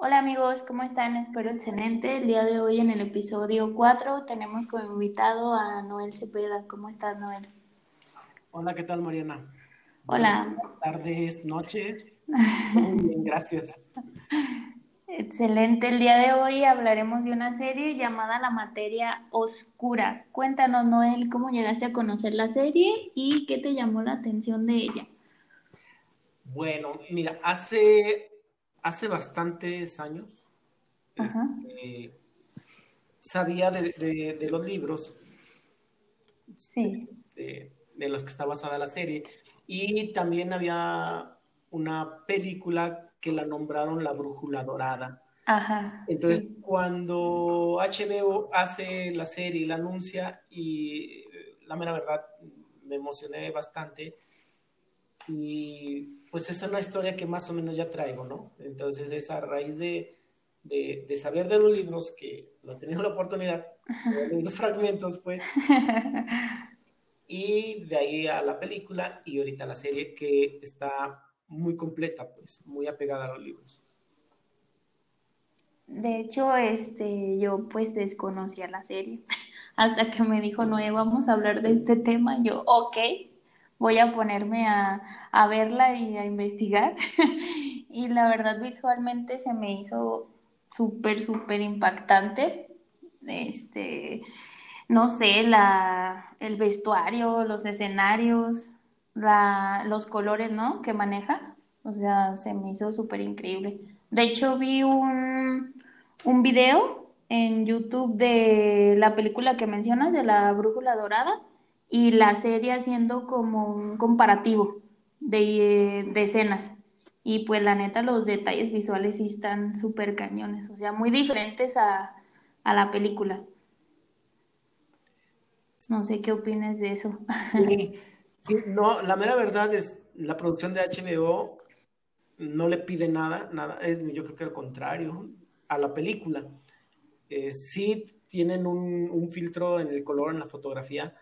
Hola amigos, ¿cómo están? Espero excelente. El día de hoy en el episodio 4 tenemos como invitado a Noel Cepeda. ¿Cómo estás, Noel? Hola, ¿qué tal, Mariana? Hola. Buenas tardes, noches. Muy bien, gracias. Excelente. El día de hoy hablaremos de una serie llamada La Materia Oscura. Cuéntanos, Noel, cómo llegaste a conocer la serie y qué te llamó la atención de ella. Bueno, mira, hace, hace bastantes años este, sabía de, de- de los libros Sí. de, de los que está basada la serie y también había una película que la nombraron La Brújula Dorada. Ajá. Entonces, sí. cuando HBO hace la serie y la anuncia, y la mera verdad, me emocioné bastante. Y pues es una historia que más o menos ya traigo, ¿no? Entonces, es a raíz de, de, de saber de los libros, que no he tenido la oportunidad, he leído fragmentos, pues, y de ahí a la película y ahorita la serie que está muy completa, pues, muy apegada a los libros. De hecho, este, yo pues desconocía la serie hasta que me dijo, Noé, vamos a hablar de este tema. Yo, ok, voy a ponerme a, a verla y a investigar. Y la verdad, visualmente se me hizo súper, súper impactante. Este, no sé, la, el vestuario, los escenarios, la, los colores, ¿no? que maneja. O sea, se me hizo súper increíble. De hecho, vi un, un video en YouTube de la película que mencionas, de la Brújula Dorada, y la serie haciendo como un comparativo de, de escenas. Y pues la neta, los detalles visuales sí están súper cañones, o sea, muy diferentes a, a la película. No sé qué opinas de eso. Sí, sí, no, la mera verdad es, la producción de HBO no le pide nada, nada, es, yo creo que al contrario, a la película. Eh, sí tienen un, un filtro en el color, en la fotografía,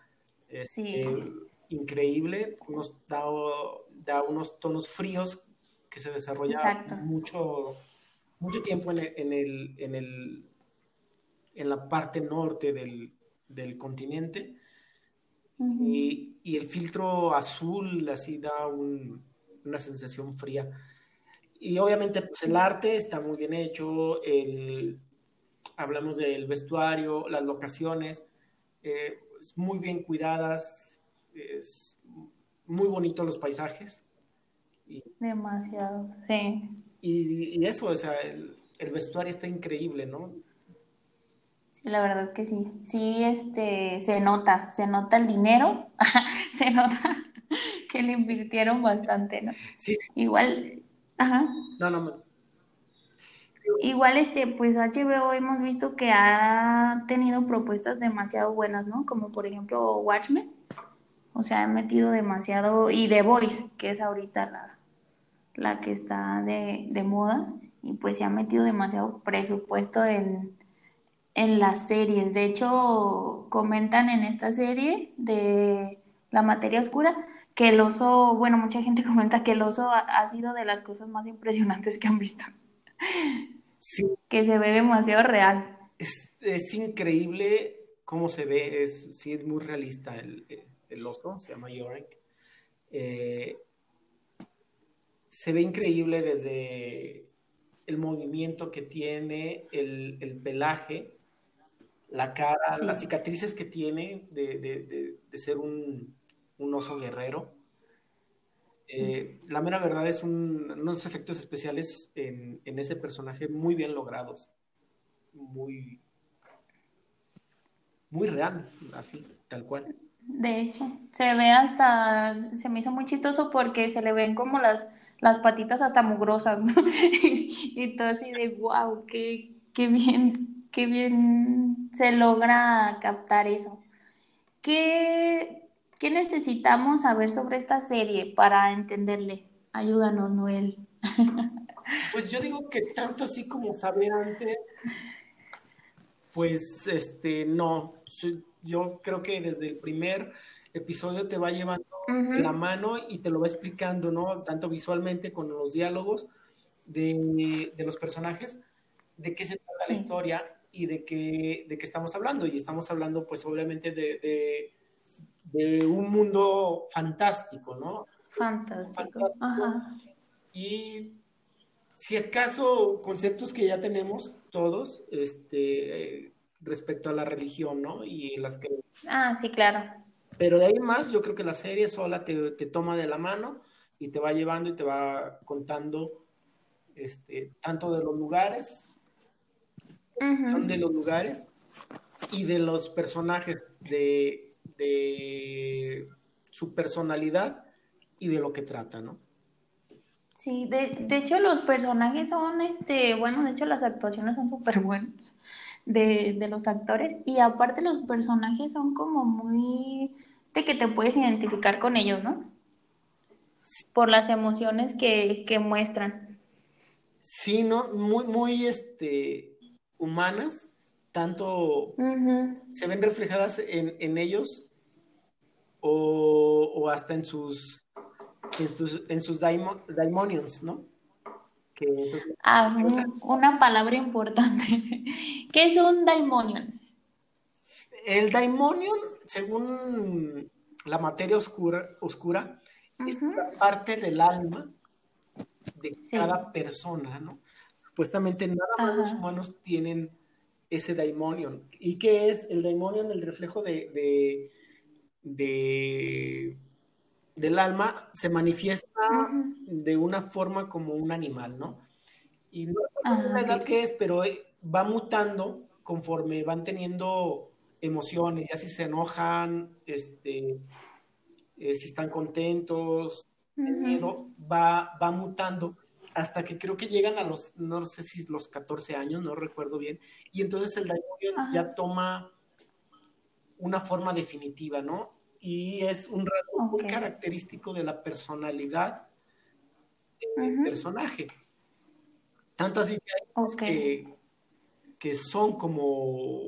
Sí, este, increíble, da, da unos tonos fríos que se desarrolla exacto. mucho, mucho tiempo en el, en el, en el, en la parte norte del, del continente. Ujú. Y, y el filtro azul así da un- una sensación fría. Y obviamente pues el arte está muy bien hecho, el, hablamos del vestuario, las locaciones, eh, es muy bien cuidadas, es muy bonito los paisajes. Y, Demasiado, sí. y- y eso, o sea, el, el vestuario está increíble, ¿no? Sí, la verdad que sí. Sí, este, se nota, se nota el dinero, se nota que le invirtieron bastante, ¿no? Sí, sí, Igual, ajá. no, no, no. Igual, este, pues HBO hemos visto que ha tenido propuestas demasiado buenas, ¿no? Como por ejemplo Watchmen, o sea, han metido demasiado, y The Voice, que es ahorita la, la que está de, de moda, y pues se ha metido demasiado presupuesto en, en las series. De hecho, comentan en esta serie de La Materia Oscura que el oso, bueno, mucha gente comenta que el oso ha, ha sido de las cosas más impresionantes que han visto, Sí, que se ve demasiado real. es, es increíble cómo se ve, es, sí es muy realista el, el oso, se llama Yorick. Eh, se ve increíble desde el movimiento que tiene, el, el pelaje, la cara, las cicatrices que tiene de, de- de- de ser un, un oso guerrero. Sí, Eh, la mera verdad es un- unos efectos especiales en, en ese personaje muy bien logrados, muy, muy real, así, tal cual. de hecho, se ve hasta, se me hizo muy chistoso porque se le ven como las, las patitas hasta mugrosas, ¿no? Y todo así de, wow, qué, qué bien, qué bien se logra captar eso. ¿Qué, qué necesitamos saber sobre esta serie para entenderle? Ayúdanos, Noel. Pues yo digo que tanto así como saber antes, pues este, no, yo creo que desde el primer episodio te va llevando la mano y te lo va explicando, ¿no? Tanto visualmente con los diálogos de, los personajes, de qué se trata la historia y de qué, de qué estamos hablando. Y estamos hablando, pues, obviamente, de, de, un mundo fantástico, ¿no? Fantástico. Ajá. Y si acaso conceptos que ya tenemos todos, este, respecto a la religión, ¿no? Y las que... Ah, sí, claro. Pero de ahí más, yo creo que la serie sola te, te toma de la mano y te va llevando y te va contando este, tanto de los lugares, son de los lugares y de los personajes, de, de su personalidad y de lo que trata, ¿no? Sí, de, de, hecho los personajes son, este, bueno, de hecho las actuaciones son súper buenas de, de, los actores y aparte los personajes son como muy de que te puedes identificar con ellos, ¿no? Por las emociones que, que muestran. Sí, ¿no? Muy, muy, este, humanas, tanto se ven reflejadas en, en ellos o, o hasta en sus en, sus daimonions, ¿no? ah, una palabra importante. ¿Qué es un daimonion? El daimonion, según la materia oscura, oscura es parte del alma de cada persona, ¿no? Supuestamente nada más los humanos tienen ese daimonion. ¿Y qué es el daimonion? El reflejo de, de del alma se manifiesta de una forma como un animal, ¿no? Y no sé la edad que es, pero eh, va mutando conforme van teniendo emociones, ya si se enojan, este, eh, si están contentos, el miedo va, va mutando hasta que creo que llegan a los, no sé si los 14 años, no recuerdo bien, y entonces el daimon ya toma una forma definitiva, ¿no? Y es un rasgo muy característico de la personalidad del personaje. Tanto así que hay que, son como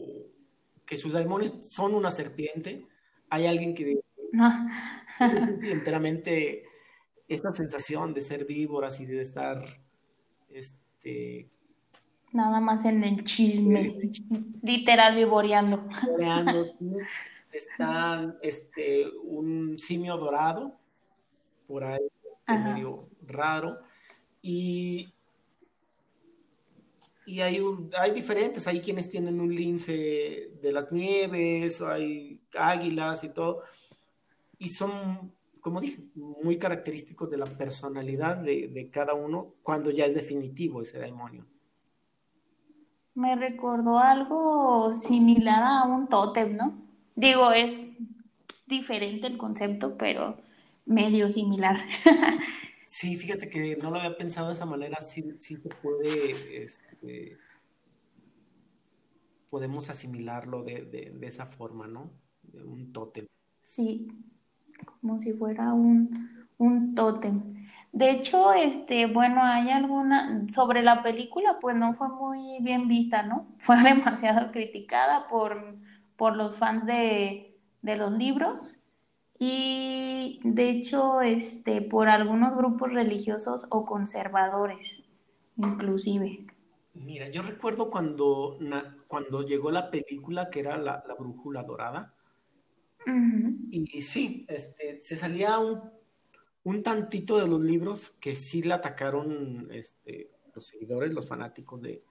que sus demonios son una serpiente. Hay alguien que enteramente esta sensación de ser víboras y de estar este nada más en el chisme, literal vivoreando están este, un simio dorado, por ahí este, medio raro, y, y hay, hay diferentes, hay quienes tienen un lince de las nieves, hay águilas y todo, y son, como dije, muy característicos de la personalidad de, de cada uno cuando ya es definitivo ese demonio. Me recordó algo similar a un tótem, ¿no? Digo, es diferente el concepto, pero medio similar. sí, fíjate que no lo había pensado de esa manera, sí, sí se puede, este, podemos asimilarlo de, esa forma, ¿no? De un tótem. Sí, como si fuera un, un tótem. De hecho, este, bueno, hay alguna, sobre la película, pues no fue muy bien vista, ¿no? Fue demasiado criticada por por los fans de, los libros y de hecho este, por algunos grupos religiosos o conservadores, inclusive. Mira, yo recuerdo cuando, cuando llegó la película que era La, Brújula Dorada. y, sí, este, se salía un, un, tantito de los libros que sí le atacaron este, los seguidores, los fanáticos de,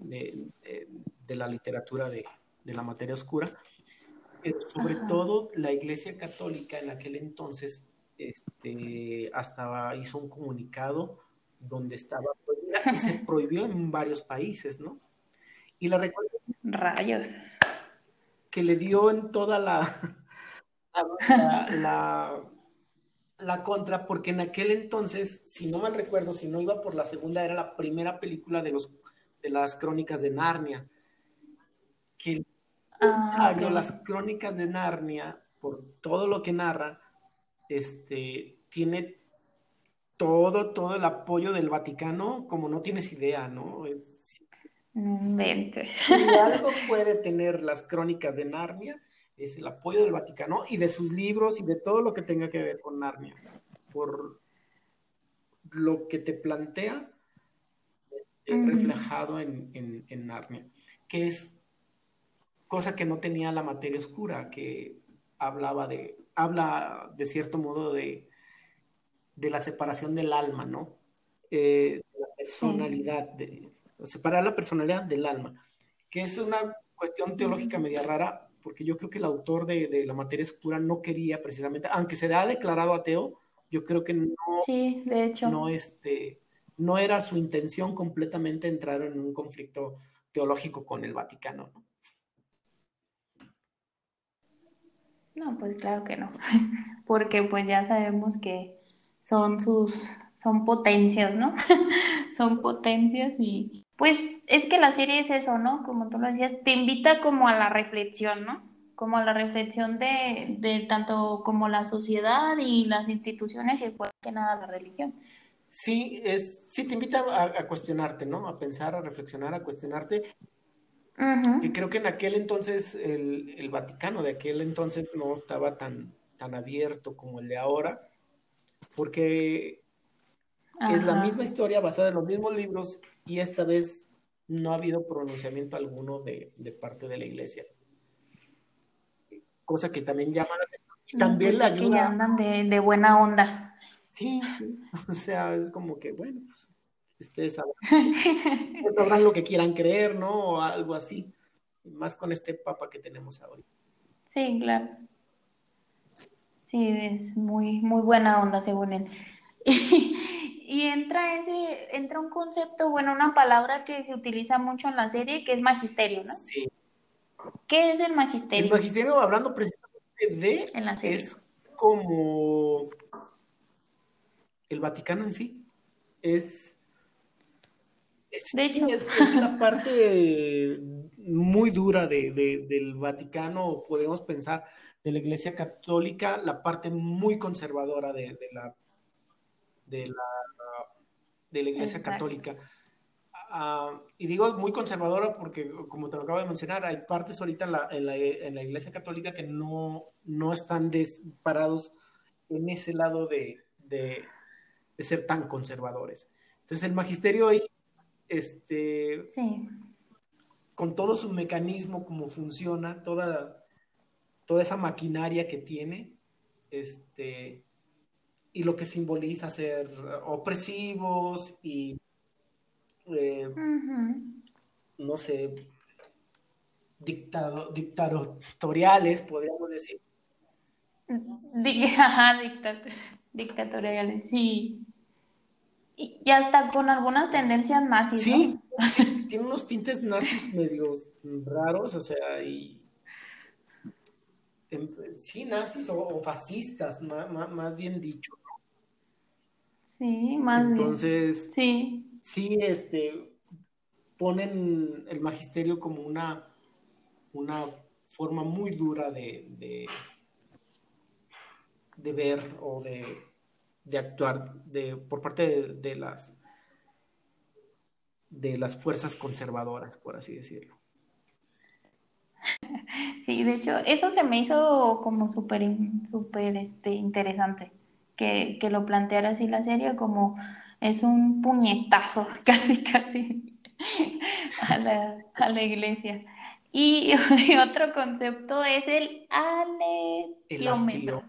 de la literatura de, de la materia oscura, pero sobre todo la Iglesia Católica en aquel entonces este, hasta hizo un comunicado donde estaba prohibida y se prohibió en varios países, ¿no? Y la recuerdo. Rayos. Que le dio en toda la, la, la, la, contra, porque en aquel entonces, si no mal recuerdo, si no iba por la segunda, era la primera película de, los, de las crónicas de Narnia, que Ah, las crónicas de Narnia, por todo lo que narra, este, tiene todo, todo el apoyo del Vaticano, como no tienes idea, ¿no? Es, algo puede tener las crónicas de Narnia, es el apoyo del Vaticano y de sus libros y de todo lo que tenga que ver con Narnia. Por lo que te plantea reflejado en, en, Narnia, que es cosa que no tenía la materia oscura, que hablaba de, habla de cierto modo de, de la separación del alma, ¿no? Eh, la personalidad, de, separar la personalidad del alma, que es una cuestión teológica media rara, porque yo creo que el autor de, de la materia oscura no quería precisamente, aunque se ha declarado ateo, yo creo que no, sí, de hecho. no, este, no era su intención completamente entrar en un conflicto teológico con el Vaticano. ¿no? No, pues claro que no, porque pues ya sabemos que son sus, son potencias, ¿no? son potencias y pues es que la serie es eso, ¿no? Como tú lo decías, te invita como a la reflexión, ¿no? Como a la reflexión de, de tanto como la sociedad y las instituciones y después que nada la religión. Sí, es, sí te invita a, cuestionarte, ¿no? A pensar, a reflexionar, a cuestionarte que creo que en aquel entonces el, Vaticano de aquel entonces no estaba tan, tan abierto como el de ahora, porque es la misma historia basada en los mismos libros y esta vez no ha habido pronunciamiento alguno de, parte de la iglesia. Cosa que también llama la atención. Y también pues la ayuda. Que andan de, de, buena onda. Sí, sí. O sea, es como que, bueno, pues ustedes sabrán, lo que quieran creer, ¿no? O algo así. Más con este papa que tenemos ahora. Sí, claro. Sí, es muy, muy buena onda según él. Y, entra ese, entra un concepto, bueno, una palabra que se utiliza mucho en la serie, que es magisterio, ¿no? Sí. ¿Qué es el magisterio? El magisterio, hablando precisamente de, es como el Vaticano en sí. Es de hecho. Es, la parte muy dura del Vaticano, podemos pensar, de la Iglesia Católica, la parte muy conservadora de, la, de, la, de la Iglesia Católica. Ah, y digo muy conservadora porque, como te lo acabo de mencionar, hay partes ahorita en la, en la, Iglesia Católica que no, no están parados en ese lado de, de, ser tan conservadores. Entonces el magisterio ahí este, con todo su mecanismo, cómo funciona, toda, toda esa maquinaria que tiene, este, y lo que simboliza ser opresivos y, eh, no sé, dictado, dictatoriales, podríamos decir. dictatoriales, sí. Y, hasta con algunas tendencias nazis. Sí, tiene unos tintes nazis medios raros, o sea, y. Em, sí, nazis o, fascistas, más, bien dicho. Sí, más Entonces, Sí. Sí, este. Ponen el magisterio como una, una forma muy dura de, de, de ver o de de actuar de, por parte de, las de las fuerzas conservadoras, por así decirlo. Sí, de hecho, eso se me hizo como súper súper este, interesante, que, que, lo planteara así la serie, como es un puñetazo, casi, casi, a la, a la iglesia. Y, otro concepto es el aleciómetro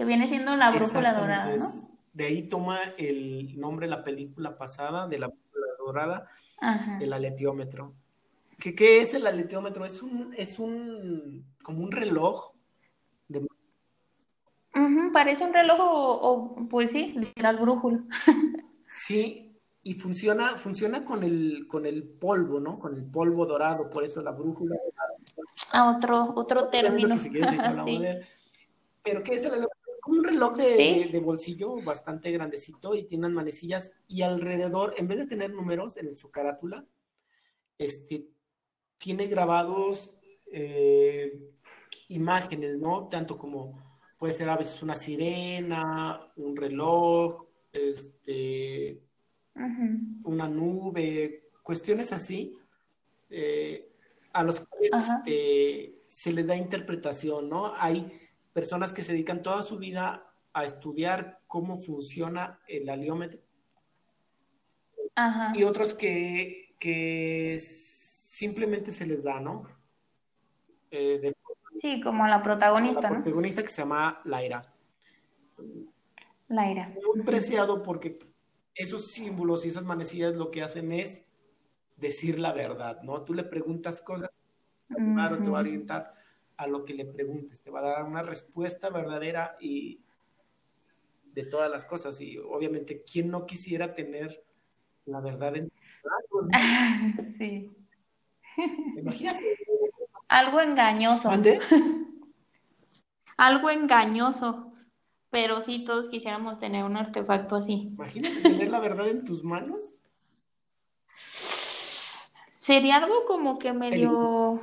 que viene siendo la brújula dorada, ¿no? De ahí toma el nombre de la película pasada, de la brújula dorada, el aletiómetro. ¿Qué, ¿Qué, es el aletiómetro? Es un, es un, como un reloj. De... parece un reloj o, pues sí, literal brújula. sí, y funciona, funciona con el, con el polvo, ¿no? Con el polvo dorado, por eso la brújula dorada. Ah, otro, otro término. Pero ¿qué es el un reloj de, bolsillo bastante grandecito y tiene unas manecillas y alrededor, en vez de tener números en su carátula, este, tiene grabados eh, imágenes, ¿no? Tanto como puede ser a veces una sirena, un reloj, este, una nube, cuestiones así, eh, a los cuales este, se le da interpretación, ¿no? Hay personas que se dedican toda su vida a estudiar cómo funciona el aliómetro, y otros que, que simplemente se les da, ¿no? Eh, sí, como la protagonista, la protagonista que se llama Laira. Laira. Muy preciado porque esos símbolos y esas manecillas lo que hacen es decir la verdad, ¿no? Tú le preguntas cosas, te va a orientar a lo que le preguntes, te va a dar una respuesta verdadera y de todas las cosas. Y obviamente, ¿quién no quisiera tener la verdad en tus Sí. Imagínate. Algo engañoso. Algo engañoso. Pero sí, todos quisiéramos tener un artefacto así. Imagínate tener la verdad en tus manos. Sería algo como que medio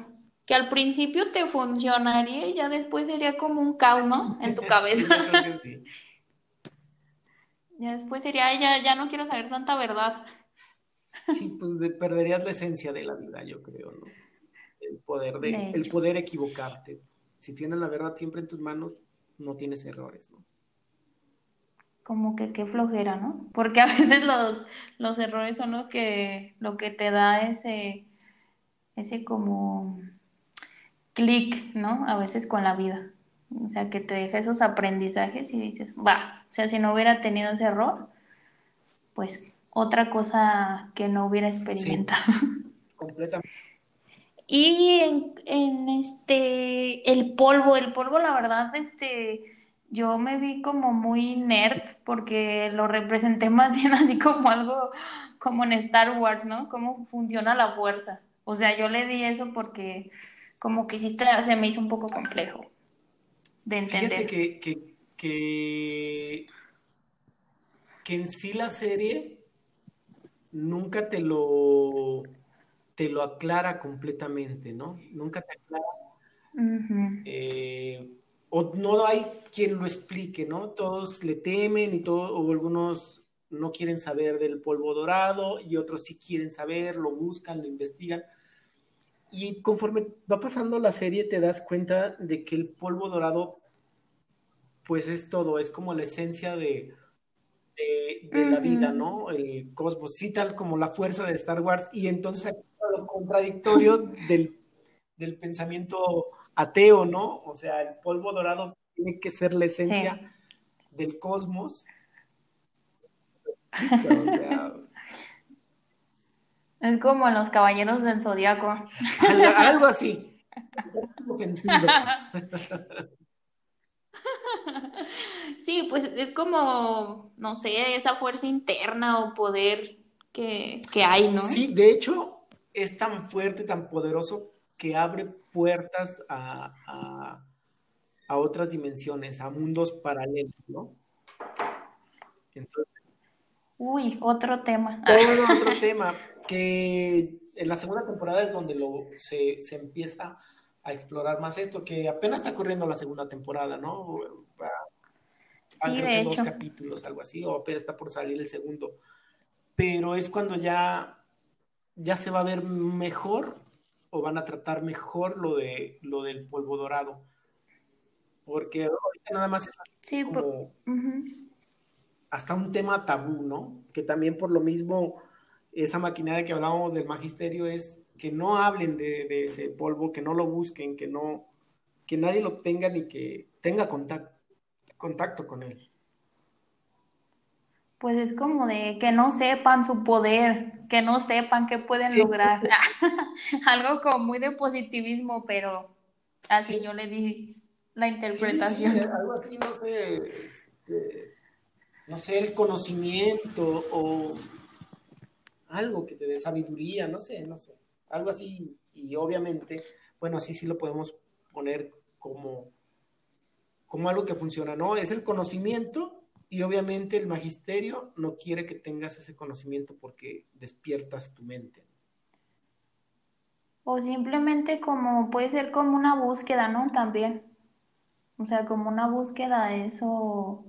que al principio te funcionaría y ya después sería como un caos, ¿no? En tu cabeza. Ya después sería, ya, ya no quiero saber tanta verdad. Sí, pues perderías la esencia de la vida, yo creo, ¿no? El poder de, el poder equivocarte. Si tienes la verdad siempre en tus manos, no tienes errores, ¿no? como que qué flojera, ¿no? Porque a veces los, los errores son los que, lo que te da ese, ese como clic, ¿no? A veces con la vida. O sea, que te deja esos aprendizajes y dices, va, o sea, si no hubiera tenido ese error, pues otra cosa que no hubiera experimentado. completamente. Y en, en, este, el polvo, el polvo, la verdad, este, yo me vi como muy nerd porque lo representé más bien así como algo como en Star Wars, ¿no? Cómo funciona la fuerza. O sea, yo le di eso porque como que sí se me hizo un poco complejo de entender. Fíjate que, que, que, en sí la serie nunca te lo te lo aclara completamente, ¿no? Nunca te aclara o no hay quien lo explique, ¿no? Todos le temen y todo, o algunos no quieren saber del polvo dorado y otros sí quieren saber, lo buscan, lo investigan. Y conforme va pasando la serie te das cuenta de que el polvo dorado pues es todo, es como la esencia de, de, la vida, ¿no? El cosmos, sí tal como la fuerza de Star Wars y entonces lo contradictorio del, del pensamiento ateo, ¿no? O sea, el polvo dorado tiene que ser la esencia del cosmos. Es como en los caballeros del zodiaco. Algo, así. Sí, pues es como, no sé, esa fuerza interna o poder que, que hay, ¿no? Sí, de hecho, es tan fuerte, tan poderoso que abre puertas a, otras dimensiones, a mundos paralelos, ¿no? Entonces, Uy, otro tema. otro tema, que en la segunda temporada es donde lo, se, empieza a explorar más esto, que apenas está corriendo la segunda temporada, ¿no? sí, de dos capítulos, algo así, o apenas está por salir el segundo. Pero es cuando ya, ya se va a ver mejor o van a tratar mejor lo de lo del polvo dorado. Porque ahorita nada más es así como hasta un tema tabú, ¿no? Que también por lo mismo esa maquinaria que hablábamos del magisterio es que no hablen de, ese polvo, que no lo busquen, que no, que nadie lo tenga ni que tenga contacto, contacto con él pues es como de que no sepan su poder, que no sepan qué pueden lograr. Algo como muy de positivismo, pero así yo le di la interpretación. algo así, no sé, este, no sé, el conocimiento o algo que te dé sabiduría, no sé, no sé, algo así. Y obviamente, bueno, así sí lo podemos poner como, como algo que funciona, ¿no? Es el conocimiento y obviamente el magisterio no quiere que tengas ese conocimiento porque despiertas tu mente. O simplemente como puede ser como una búsqueda, ¿no? También. O sea, como una búsqueda a eso,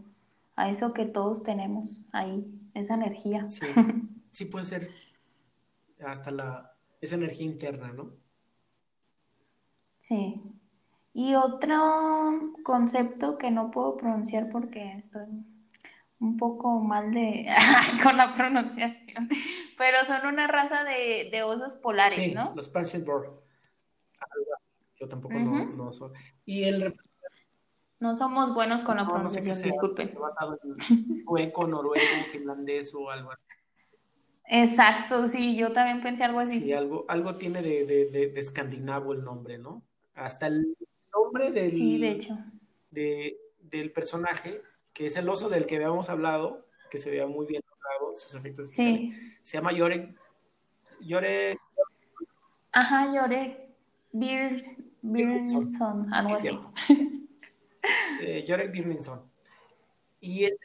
a eso que todos tenemos ahí, esa energía. Sí, sí puede ser hasta la, esa energía interna, ¿no? Sí. Y otro concepto que no puedo pronunciar porque estoy un poco mal de con la pronunciación, pero son una raza de, de osos polares, sí, ¿no? los Panzerborg. Yo tampoco no, no soy. Y el no somos buenos con la no, no sé pronunciación, qué sea, disculpen. basado en sueco, noruego, finlandés o algo así. Exacto, sí, yo también pensé algo así. Sí, algo, algo tiene de, de, de, de escandinavo el nombre, ¿no? Hasta el nombre del, Sí, de hecho. de- del personaje, que es el oso del que habíamos hablado, que se veía muy bien sus efectos especiales, Sí. se llama Yorek, Yorek, Ajá, lloré. Bir, Birnson, algo sí, así. eh, Yorek Birninson. Y es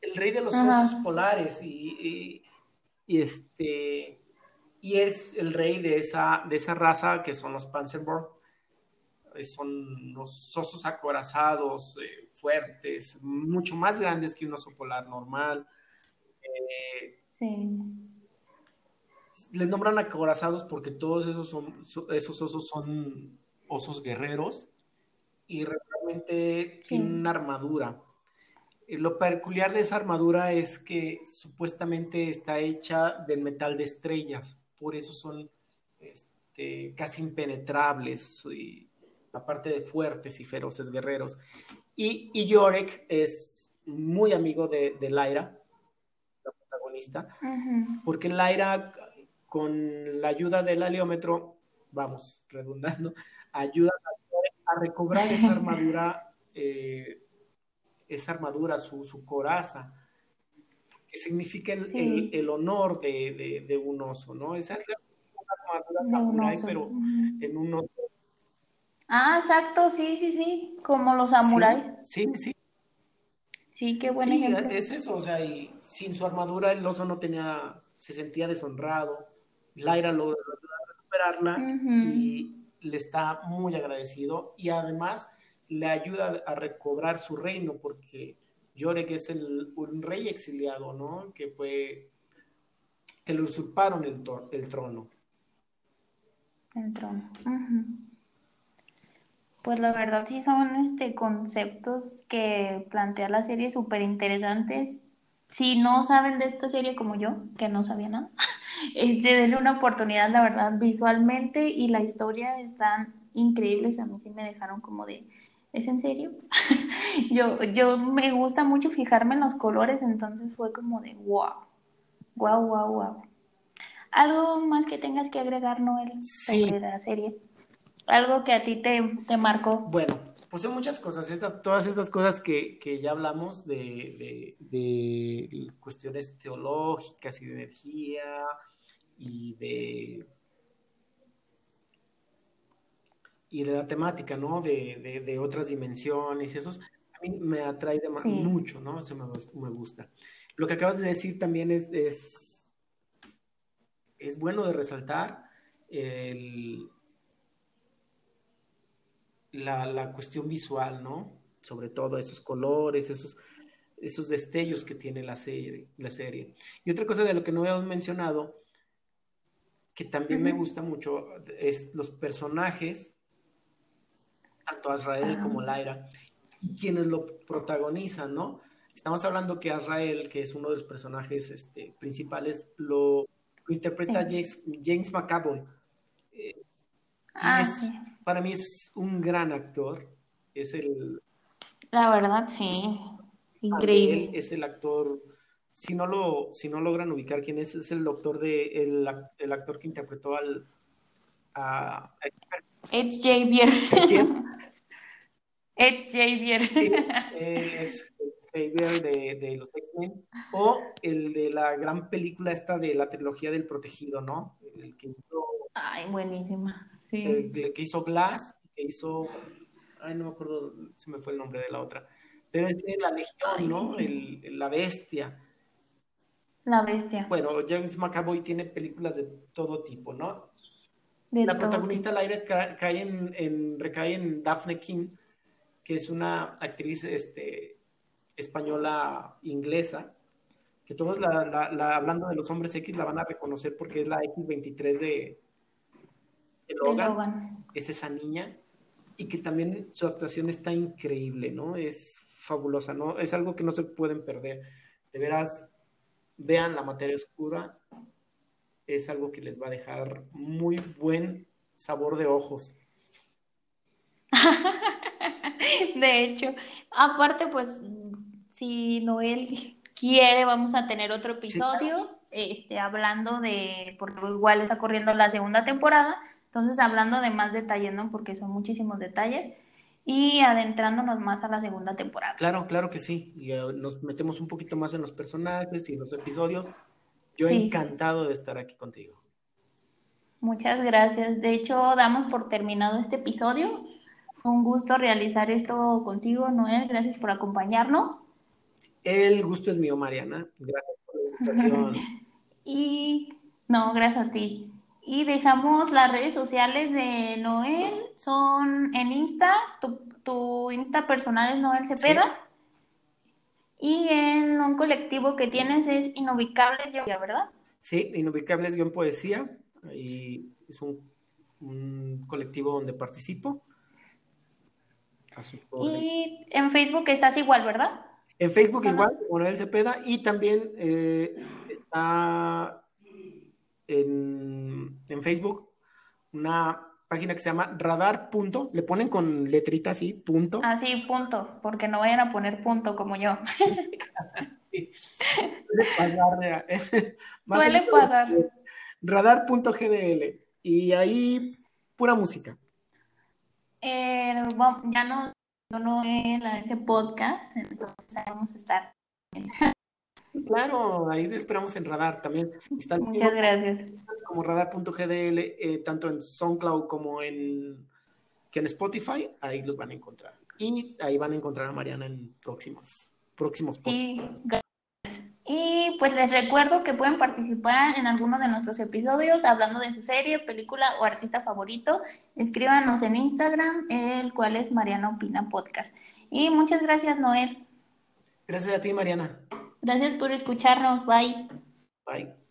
el rey de los Ajá. osos polares y, y- y este y es el rey de esa, de esa raza que son los Panzerborg. Eh, Son los osos acorazados, eh, fuertes, mucho más grandes que un oso polar normal. Eh, Sí. les nombran acorazados porque todos esos, son, so- esos osos son osos guerreros y realmente Sí. tienen una armadura. Eh, Lo peculiar de esa armadura es que supuestamente está hecha del metal de estrellas, por eso son este, casi impenetrables y aparte de fuertes y feroces guerreros. Y, y Yorick es muy amigo de, de Lyra, la protagonista, porque Lyra, con la ayuda del heliómetro, vamos, redundando, ayuda a, a recobrar esa armadura, eh, esa armadura, su, su coraza, que significa el, Sí. el- el honor de, de- de un oso, ¿no? Esa es la armadura De un samurái, oso. pero en un oso. Ah, exacto, sí, sí, sí. Como los samuráis. Sí, sí, Sí, qué buen sí, ejemplo. es eso, o sea, y sin su armadura el oso no tenía, se sentía deshonrado. Lyra lo lo ayuda a recuperarla y le está muy agradecido y además le ayuda a recobrar su reino porque Yorek es el, un rey exiliado, ¿no? Que fue, que le usurparon el, el trono. El trono. Pues la verdad sí son este conceptos que plantea la serie súper interesantes. Si no saben de esta serie como yo, que no sabía nada, este, denle una oportunidad, la verdad, visualmente y la historia están increíbles. A mí sí me dejaron como de, ¿es en serio? Yo, yo me gusta mucho fijarme en los colores, entonces fue como de, wow, wow, wow, wow. ¿Algo más que tengas que agregar, Noel, Sí. sobre la serie? Algo que a ti te, te marcó. Bueno, pues son muchas cosas, estas, todas estas cosas que, que ya hablamos de, de- de cuestiones teológicas y de energía y de y de la temática, ¿no? De, de- de otras dimensiones y esos, a mí me atrae de Sí. mucho, ¿no? Eso me, me gusta. Lo que acabas de decir también es, es, es bueno de resaltar el, la, la cuestión visual, ¿no? Sobre todo esos colores, esos, esos destellos que tiene la serie, la serie. Y otra cosa de lo que no habíamos mencionado, que también me gusta mucho, es los personajes, tanto Azrael Ah. como Lyra, y quienes lo protagonizan, ¿no? Estamos hablando que Azrael, que es uno de los personajes este, principales, lo, lo interpreta Sí. James, James McAvoy. Eh, Ah, es- sí. para mí es un gran actor. Es el, La verdad, sí. Increíble. es el actor. Si no lo, si no logran ubicar quién es, es el doctor de el, el actor que interpretó al a, a- Ed Javier. Ed Javier. Sí, Xavier de, de los X-Men o el de la gran película esta de la trilogía del protegido, ¿no? El que hizo, Ay, buenísima. Sí. el que hizo Glass, que hizo, ay, no me acuerdo, se me fue el nombre de la otra, pero es de la Legión, Ay, ¿no? sí. El- la bestia. La bestia. Bueno, James McAvoy tiene películas de todo tipo, ¿no? De La todo. protagonista Lyra ca- cae en, en- recae en Daphne King, que es una actriz este, española inglesa, que todos, la, la- la- hablando de los hombres X, la van a reconocer porque es la X23 de, de De Logan, Logan. es esa niña, y que también su actuación está increíble, ¿no? Es fabulosa, ¿no? Es algo que no se pueden perder. de veras, vean la materia oscura. Es algo que les va a dejar muy buen sabor de ojos. De hecho, aparte, pues, si Noel quiere, vamos a tener otro episodio, este, hablando de, porque igual está corriendo la segunda temporada, entonces hablando de más detalles, ¿no? Porque son muchísimos detalles y adentrándonos más a la segunda temporada. Claro, claro que sí. Y uh, nos metemos un poquito más en los personajes y en los episodios. Yo encantado de estar aquí contigo. Muchas gracias. De hecho, damos por terminado este episodio. Fue un gusto realizar esto contigo, Noel. Gracias por acompañarnos. El gusto es mío, Mariana. Gracias por la invitación. y no, gracias a ti. Y dejamos las redes sociales de Noel, son en Insta, tu, Insta personal es Noel Cepeda. Y en un colectivo que tienes es Inubicables Poesía, ¿verdad? Sí, Inubicables Guión Poesía. Y es un, colectivo donde participo. Y en Facebook estás igual, ¿verdad? En Facebook igual, Noel Cepeda. Y también eh, está en, Facebook una página que se llama radar. Punto, le ponen con letrita así, punto. Ah, sí, punto, porque no vayan a poner punto como yo. Suele pasar. Suele pasar. Radar.gdl. Y ahí, pura música. Eh, ya no, no en ese podcast, entonces vamos a estar. Claro, ahí esperamos en Radar también. Muchas gracias. Como radar.gdl, eh, tanto en SoundCloud como en, que en Spotify, ahí los van a encontrar. Y ahí van a encontrar a Mariana en próximos, próximos Sí, Y pues les recuerdo que pueden participar en alguno de nuestros episodios hablando de su serie, película o artista favorito. Escríbanos en Instagram, el cual es Mariana Opina Podcast. Y muchas gracias, Noel. Gracias a ti, Mariana. Gracias por escucharnos. Bye. Bye.